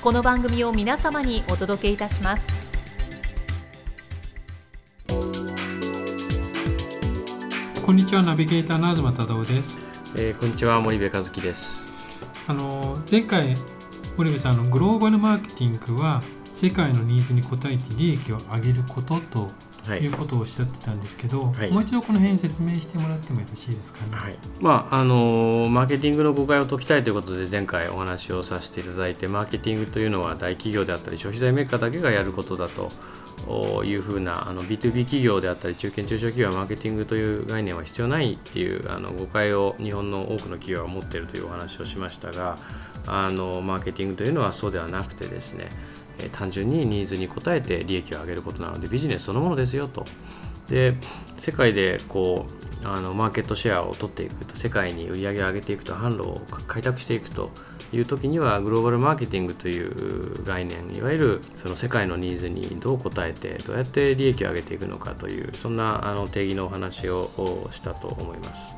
この番組を皆様にお届けいたします。こんにちはナビゲーターの東忠夫です。えー、こんにちは森部和樹です。あの前回森部さんのグローバルマーケティングは世界のニーズに応えて利益を上げることとはい。いうことをおっしゃってたんですけど、はい。もう一度この辺説明してもらってもよろしいですかね？はい。まああのーマーケティングの誤解を解きたいということで前回お話をさせていただいてマーケティングというのは大企業であったり消費財メーカーだけがやることだとおいうふうなあの B2B 企業であったり中堅中小企業はマーケティングという概念は必要ないっていうあの誤解を日本の多くの企業は持っているというお話をしましたがあのマーケティングというのはそうではなくてですねえー単純にニーズに応えて利益を上げることなのでビジネスそのものですよとで世界でこうあのマーケットシェアを取っていくと世界に売り上げを上げていくと販路を開拓していくという時にはグローバルマーケティングという概念いわゆるその世界のニーズにどう応えてどうやって利益を上げていくのかというそんなあの定義のお話ををしたと思います。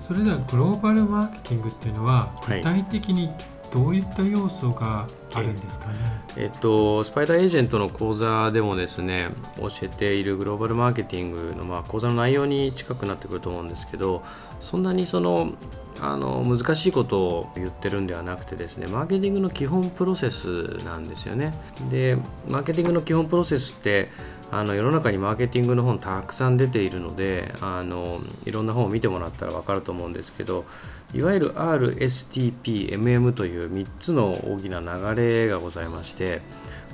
それではグローバルマーケティングっていうのははい具体的にどういった要素があるんですかね？えっと、スパイダーエージェントの講座でもですね教えているグローバルマーケティングの、まあ、講座の内容に近くなってくると思うんですけどそんなにそのあの難しいことを言ってるんではなくてですねマーケティングの基本プロセスなんですよねでマーケティングの基本プロセスってあの世の中にマーケティングの本たくさん出ているのであのいろんな本を見てもらったら分かると思うんですけどいわゆる RSTPMM という3つの大きな流れがございまして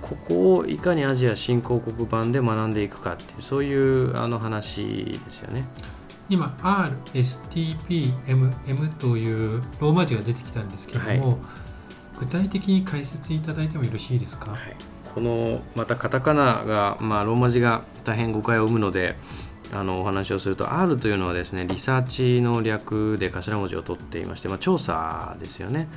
ここをいかにアジア新興国版で学んでいくかっていうそういうあの話ですよね。今 RSTPMM というローマ字が出てきたんですけれども、具体的に解説いただいてもよろしいですか？はい、このまたカタカナが、まあ、ローマ字が大変誤解を生むのであのお話をすると R というのはですねリサーチの略で頭文字を取っていまして、まあ、調査ですよね。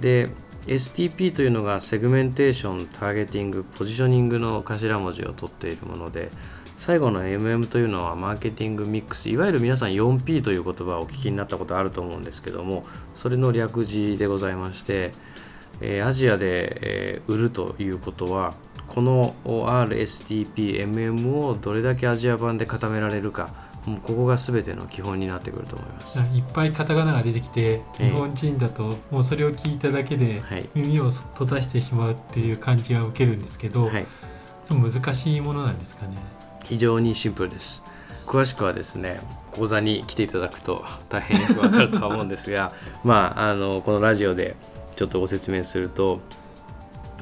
で STP というのがセグメンテーションターゲティングポジショニングの頭文字を取っているもので最後の MM というのはマーケティングミックスいわゆる皆さん 4P という言葉をお聞きになったことあると思うんですけどもそれの略字でございましてえーアジアで、えー売るということはこの RSTPMM をどれだけアジア版で固められるかもうここが全ての基本になってくると思います。いっぱいカタカナが出てきてええ日本人だともうそれを聞いただけではい耳を閉ざしてしまうっていう感じは受けるんですけど、はい、難しいものなんですかね。非常にシンプルです。詳しくはですね講座に来ていただくと大変よくわかるとは思うんですが まああのこのラジオでちょっとご説明すると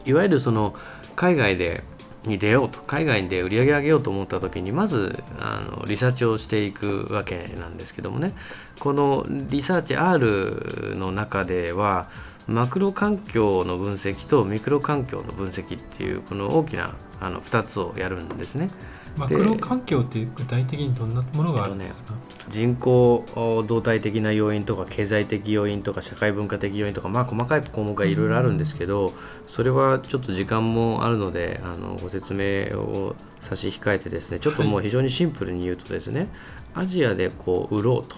いわゆるその海外でに出ようと海外で売り上げ上げようと思った時にまずあのリサーチをしていくわけなんですけどもねこのリサーチ R の中ではマクロ環境の分析とミクロ環境の分析っていうこの大きなあの2つをやるんですね。マクロ環境って具体的にどんなものがあるんですか、人口動態的な要因とか経済的要因とか社会文化的要因とか、まあ、細かい項目がいろいろあるんですけどそれはちょっと時間もあるのであのご説明を差し控えてですねちょっともう非常にシンプルに言うとですね、アジアでこう売ろうと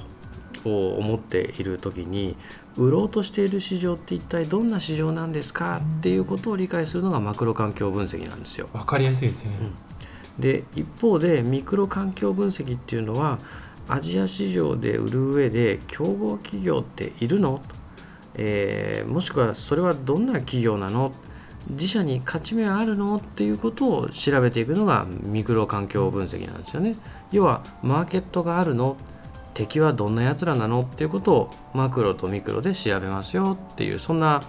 思っている時に売ろうとしている市場って一体どんな市場なんですかっていうことを理解するのがマクロ環境分析なんですよ。わかりやすいですね。で一方でミクロ環境分析っていうのはアジア市場で売る上で競合企業っているの、えーもしくはそれはどんな企業なの？自社に勝ち目あるの？っていうことを調べていくのがミクロ環境分析なんですよね。要はマーケットがあるの？敵はどんなやつらなの？っていうことをマクロとミクロで調べますよっていうそんな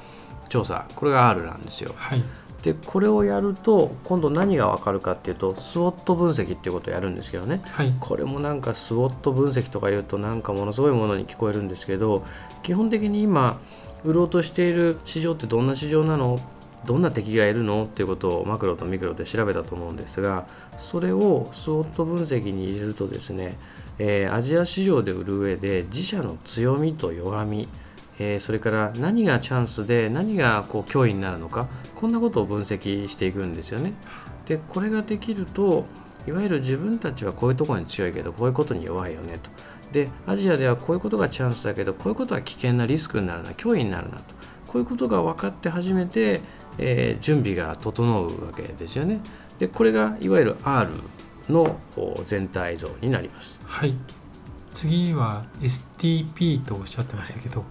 調査これが R なんですよ。はい。でこれをやると今度何が分かるかっていうとスウォット分析っていうことをやるんですけどね。はい。これもなんかスウォット分析とか言うとなんかものすごいものに聞こえるんですけど基本的に今売ろうとしている市場ってどんな市場なの？どんな敵がいるの？っていうことをマクロとミクロで調べたと思うんですがそれをスウォット分析に入れるとですね、えーアジア市場で売る上で自社の強みと弱みえーそれから何がチャンスで何がこう脅威になるのかこんなことを分析していくんですよね。でこれができるといわゆる自分たちはこういうところに強いけどこういうことに弱いよねと。でアジアではこういうことがチャンスだけどこういうことは危険なリスクになるな脅威になるなとこういうことが分かって初めて、えー準備が整うわけですよね。でこれがいわゆる R の全体像になります。はい次は STP とおっしゃってましたけど、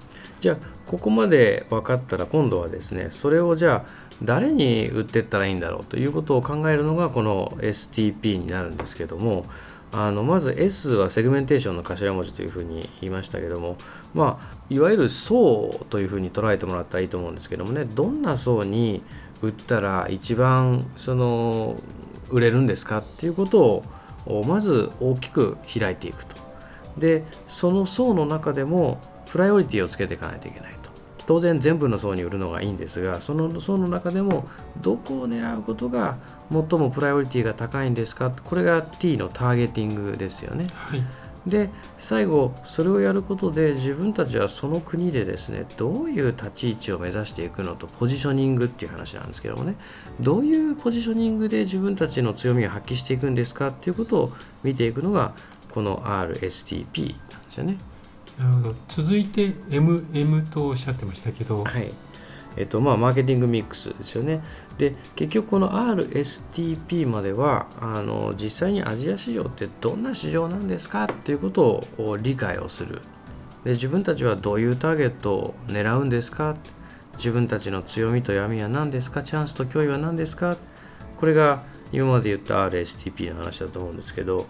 じゃあここまで分かったら今度はですねそれをじゃあ誰に売っていったらいいんだろうということを考えるのがこの STP になるんですけどもあのまず S はセグメンテーションの頭文字というふうに言いましたけどもまあいわゆる層というふうに捉えてもらったらいいと思うんですけどもねどんな層に売ったら一番その売れるんですかっていうことをまず大きく開いていくと。でその層の中でもプライオリティをつけていかないといけないと。当然全部の層に売るのがいいんですがその層の中でもどこを狙うことが最もプライオリティが高いんですか？これが T のターゲティングですよね。はい。で最後それをやることで自分たちはその国でですねどういう立ち位置を目指していくのとポジショニングっていう話なんですけどもね。どういうポジショニングで自分たちの強みを発揮していくんですか？っていうことを見ていくのがこの RSTP なんですよね。なるほど続いて MM とおっしゃってましたけど、はい。えっとまあ、マーケティングミックスですよね。で、結局この RSTP までは、あの実際にアジア市場ってどんな市場なんですかっていうことを理解をする。で、自分たちはどういうターゲットを狙うんですか？自分たちの強みと闇は何ですか？チャンスと脅威は何ですか？これが今まで言った RSTP の話だと思うんですけど、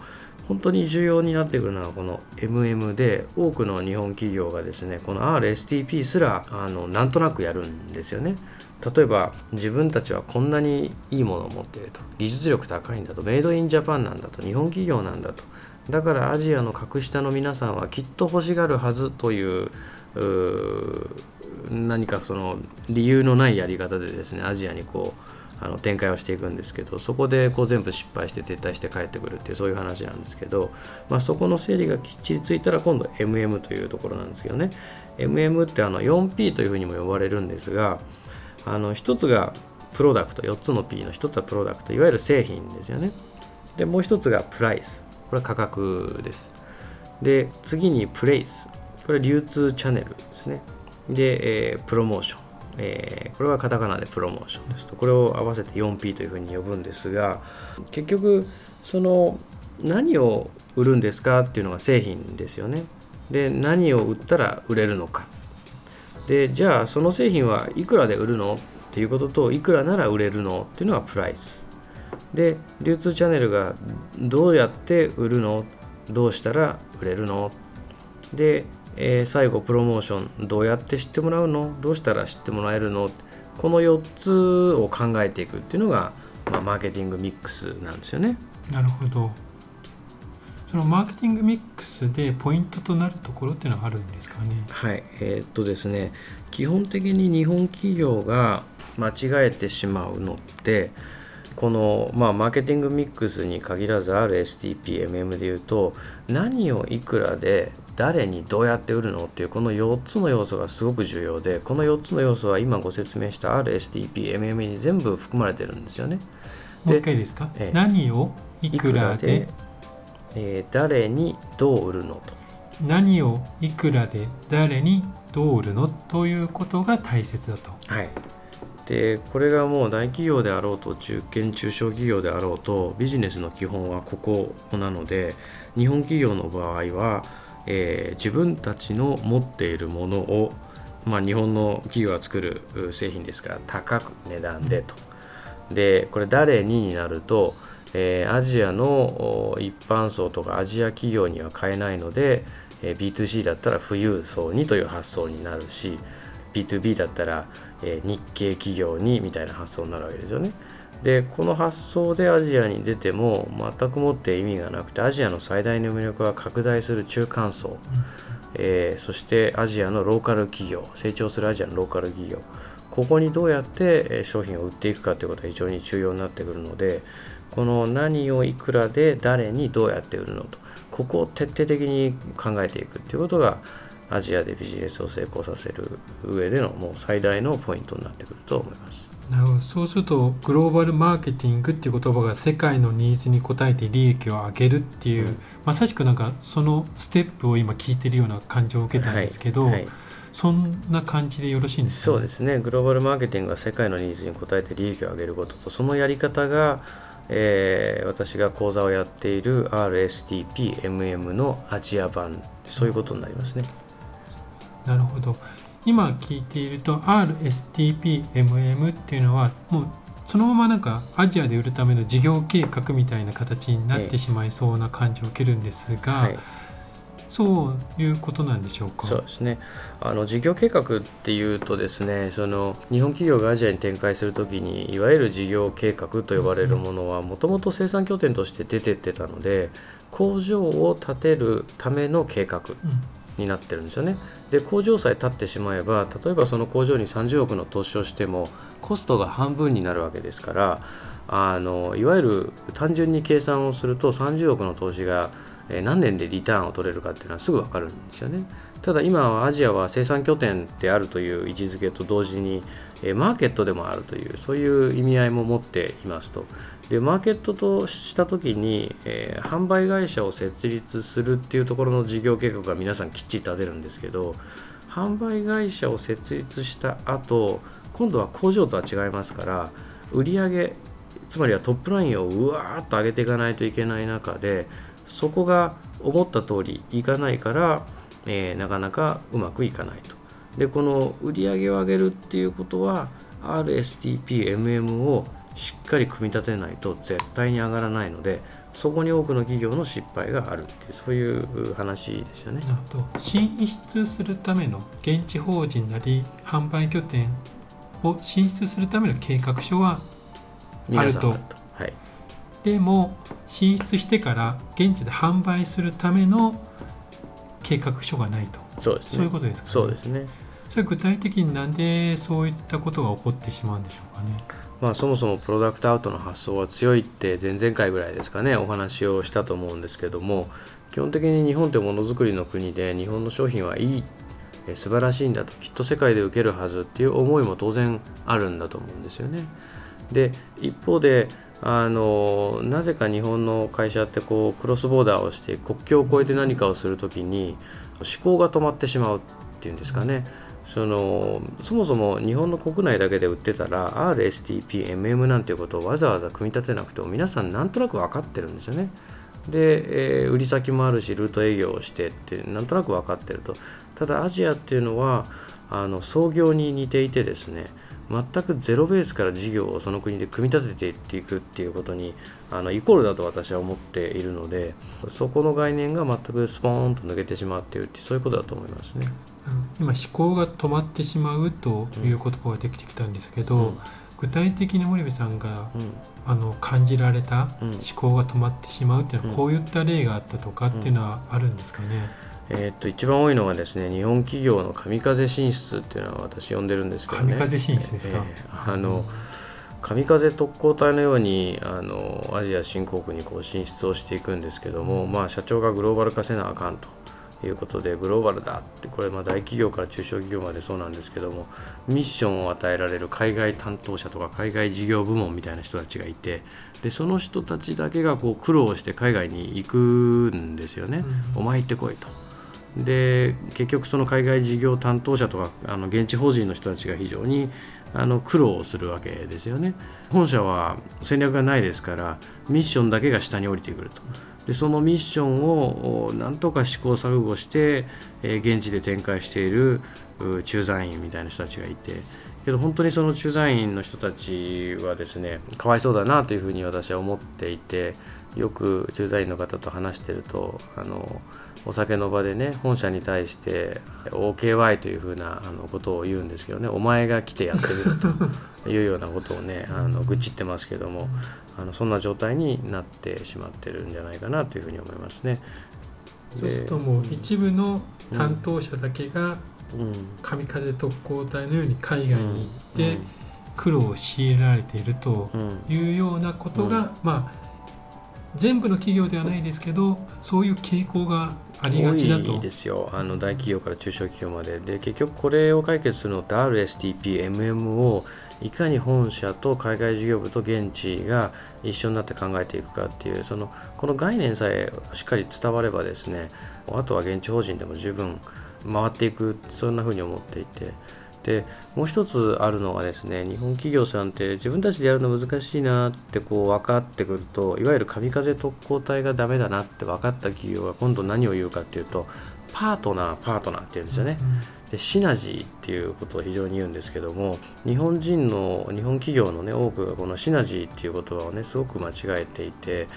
本当に重要になってくるのはこの MM で多くの日本企業がですねこの RSTP すらあのなんとなくやるんですよね。例えば自分たちはこんなにいいものを持っていると。技術力高いんだと。メイドインジャパンなんだと。日本企業なんだと。だからアジアの格下の皆さんはきっと欲しがるはずという何かその理由のないやり方でですねアジアにこうあの展開をしていくんですけどそこでこう全部失敗して撤退して帰ってくるっていうそういう話なんですけど、まあ、そこの整理がきっちりついたら今度 MM というところなんですけどね MM ってあの 4P というふうにも呼ばれるんですがあの1つがプロダクト4つの P の1つはプロダクトいわゆる製品ですよね。でもう1つがプライス。これは価格です。で次にプレイス。これ流通チャンネルですね。で、えープロモーション。えーこれはカタカナでプロモーションですと。これを合わせて 4P というふうに呼ぶんですが結局その何を売るんですかっていうのが製品ですよね。で何を売ったら売れるのか。でじゃあその製品はいくらで売るのっていうことといくらなら売れるのっていうのはプライス。で流通チャンネルがどうやって売るの？どうしたら売れるの？で、えー最後プロモーションどうやって知ってもらうの？どうしたら知ってもらえるの？この4つを考えていくっていうのが、まあ、マーケティングミックスなんですよね。なるほど。そのマーケティングミックスでポイントとなるところっていうのはあるんですかね？はい、えーっとですね。基本的に日本企業が間違えてしまうのってこの、まあ、マーケティングミックスに限らず RSTP、MM でいうと何をいくらで誰にどうやって売るのっていうこの4つの要素がすごく重要でこの4つの要素は今ご説明した RSTP、MM に全部含まれてるんですよね。もう一回ですか、ええ。何をいくらで？えー誰にどう売るのと。何をいくらで？誰にどう売るの？ということが大切だと。はい、でこれがもう大企業であろうと中堅中小企業であろうとビジネスの基本はここなので日本企業の場合は、えー自分たちの持っているものをまあ、日本の企業が作る製品ですから高く値段でと。でこれ誰にになると、えー、アジアの一般層とかアジア企業には買えないので、えー、B2C だったら富裕層にという発想になるし B2B だったら、えー、日系企業にみたいな発想になるわけですよね。でこの発想でアジアに出ても全くもって意味がなくてアジアの最大の魅力は拡大する中間層、うん、えー、そしてアジアのローカル企業成長するアジアのローカル企業。ここにどうやって商品を売っていくかということが非常に重要になってくるのでこの何をいくらで誰にどうやって売るのとここを徹底的に考えていくということがアジアでビジネスを成功させる上でのもう最大のポイントになってくると思います。なるほど。そうするとグローバルマーケティングっていう言葉が世界のニーズに応えて利益を上げるっていう、うん、まさしくなんかそのステップを今聞いてるような感じを受けたんですけど、はいはい、そんな感じでよろしいんですか、ね、そうですね。グローバルマーケティングは世界のニーズに応えて利益を上げることとそのやり方が、えー、私が講座をやっている RSTPMM のアジア版そういうことになりますね。なるほど。今聞いていると RSTPMM っていうのはもうそのままなんかアジアで売るための事業計画みたいな形になってしまいそうな感じを受けるんですが、はい、そういうことなんでしょうか？そうですね。あの事業計画っていうとですねその日本企業がアジアに展開するときにいわゆる事業計画と呼ばれるものはもともと生産拠点として出てってたので工場を建てるための計画になってるんですよね。で工場さえ建ってしまえば例えばその工場に30億の投資をしてもコストが半分になるわけですからあのいわゆる単純に計算をすると30億の投資が何年でリターンを取れるかっていうのはすぐ分かるんですよね。ただ今はアジアは生産拠点であるという位置づけと同時にマーケットでもあるというそういう意味合いも持っていますと。でマーケットとした時に、えー、販売会社を設立するっていうところの事業計画が皆さんきっちり立てるんですけど販売会社を設立した後今度は工場とは違いますから売上つまりはトップラインをうわーっと上げていかないといけない中でそこが思った通りいかないから、えー、なかなかうまくいかないと。でこの売り上げを上げるっていうことは RSTPMM をしっかり組み立てないと絶対に上がらないのでそこに多くの企業の失敗があるっていうそういう話ですよね。なるほど進出するための現地法人なり販売拠点を進出するための計画書はあると。はい、でも進出してから現地で販売するための計画書がないと。そうです、ね、そういうことですか、ね、そうですね。それ具体的になんでそういったことが起こってしまうんでしょうかね。まあ、そもそもプロダクトアウトの発想は強いって前々回ぐらいですかねお話をしたと思うんですけども基本的に日本ってものづくりの国で日本の商品はいい素晴らしいんだときっと世界で受けるはずっていう思いも当然あるんだと思うんですよね。で一方であのなぜか日本の会社ってこうクロスボーダーをして国境を越えて何かをするときに思考が止まってしまうっていうんですかね。そのそもそも日本の国内だけで売ってたら RSTP、MM なんていうことをわざわざ組み立てなくても皆さんなんとなく分かってるんですよね。で、えー、売り先もあるしルート営業をしてってなんとなく分かってるとただアジアっていうのはあの創業に似ていてですね全くゼロベースから事業をその国で組み立てていっていくっていうことにあのイコールだと私は思っているのでそこの概念が全くスポーンと抜けてしまっているってそういうことだと思いますね。今思考が止まってしまうという言葉ができてきたんですけど、うん、具体的に森部さんが、うん、あの感じられた思考が止まってしまうっていうのは、こういった例があったとかっていうのはあるんですかね？えー、っと一番多いのがですね日本企業の神風進出っていうのは私呼んでるんですけどね。神風進出ですか、えー、あの、神風特攻隊のようにあのアジア新興国にこう進出をしていくんですけども、まあ、社長がグローバル化せなあかんということでグローバルだってこれまあ大企業から中小企業までそうなんですけどもミッションを与えられる海外担当者とか海外事業部門みたいな人たちがいてでその人たちだけがこう苦労して海外に行くんですよね、うん、お前行ってこいと。で結局その海外事業担当者とかあの現地法人の人たちが非常にあの苦労をするわけですよね。本社は戦略がないですからミッションだけが下に降りてくると。でそのミッションをなんとか試行錯誤して、え、現地で展開している駐在員みたいな人たちがいてけど本当にその駐在員の人たちはですねかわいそうだなというふうに私は思っていてよく駐在員の方と話してるとあのお酒の場でね本社に対して OKY というふうなあのことを言うんですけどねお前が来てやってみると いうようなことをねあの愚痴ってますけどもあのそんな状態になってしまってるんじゃないかなというふうに思いますね。そうするともう一部の担当者だけが神風特攻隊のように海外に行って苦労を強いられているというようなことが、まあ全部の企業ではないですけどそういう傾向がありがちだと。多いですよ。あの大企業から中小企業まで。で結局これを解決するのって RSTPMM をいかに本社と海外事業部と現地が一緒になって考えていくかっていうそのこの概念さえしっかり伝わればですねあとは現地法人でも十分回っていくそんなふうに思っていて。でもう一つあるのはですね日本企業さんって自分たちでやるの難しいなってこう分かってくるといわゆる神風特攻隊がダメだなって分かった企業が今度何を言うかっていうとパートナーパートナーって言うんですよね。でシナジーっていうことを非常に言うんですけども日本人の日本企業のね多くがこのシナジーっていう言葉をねすごく間違えていて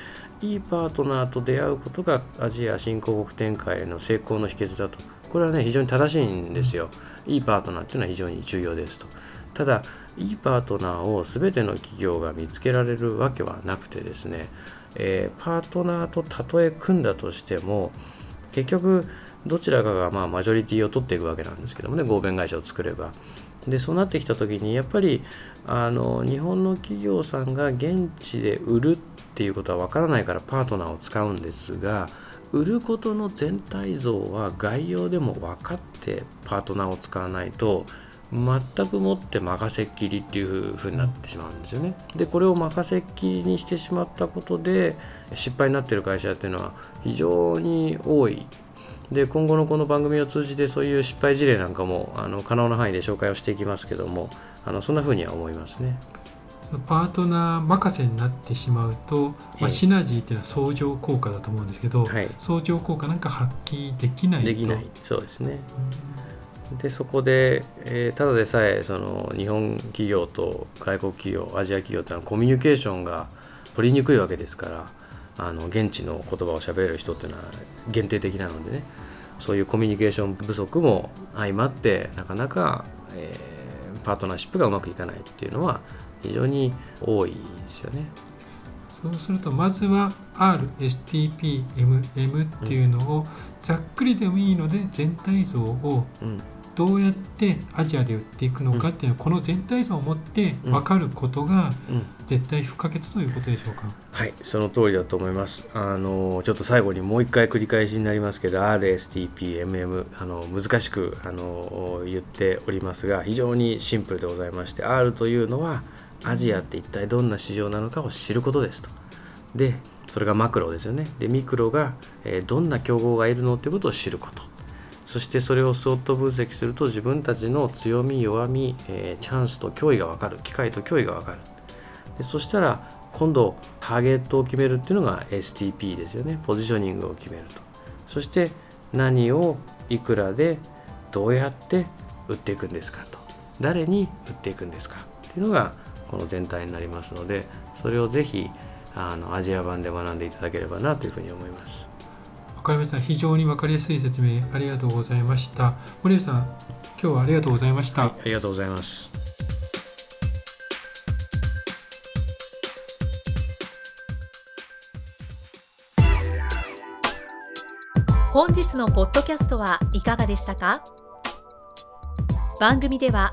いいパートナーと出会うことがアジア新興国展開への成功の秘訣だとこれはね非常に正しいんですよ。いいパートナーっていうのは非常に重要ですと。ただいいパートナーを全ての企業が見つけられるわけはなくてですね、えー、パートナーとたとえ組んだとしても結局どちらかがまあマジョリティを取っていくわけなんですけどもね合弁会社を作れば。でそうなってきた時にやっぱりあの日本の企業さんが現地で売るっていうことは分からないからパートナーを使うんですが売ることの全体像は概要でも分かってパートナーを使わないと全くもって任せっきりっていう風になってしまうんですよね。でこれを任せっきりにしてしまったことで失敗になってる会社っていうのは非常に多い。で今後のこの番組を通じてそういう失敗事例なんかもあの可能な範囲で紹介をしていきますけどもあのそんな風には思いますね。パートナー任せになってしまうと、まあ、シナジーっていうのは相乗効果だと思うんですけど、はい、相乗効果なんか発揮できないと。できない。そうですね、でそこで、えー、ただでさえその日本企業と外国企業アジア企業っていうのはコミュニケーションが取りにくいわけですからあの現地の言葉を喋れる人っていうのは限定的なのでねそういうコミュニケーション不足も相まってなかなか、えー、パートナーシップがうまくいかないっていうのは非常に多いですよね。そうするとまずは RSTPMM っていうのをざっくりでもいいので全体像をどうやってアジアで売っていくのかっていうのはこの全体像を持って分かることが絶対不可欠ということでしょうか、はいその通りだと思います。あのちょっと最後にもう一回繰り返しになりますけど RSTPMM あの難しくあの言っておりますが非常にシンプルでございまして R というのはアジアって一体どんな市場なのかを知ることですと。でそれがマクロですよね。でミクロが、え、どんな競合がいるのということを知ること。そしてそれを相当分析すると自分たちの強み弱み、え、チャンスと脅威が分かる機会と脅威が分かるでそしたら今度ターゲットを決めるっていうのが STP ですよねポジショニングを決めるとそして何をいくらでどうやって売っていくんですかと誰に売っていくんですかっていうのがこの全体になりますのでそれをぜひあのアジア版で学んでいただければなというふうに思います。わかりました。非常にわかりやすい説明ありがとうございました。森内さん、今日はありがとうございました。はい、ありがとうございます。本日のポッドキャストはいかがでしたか？番組では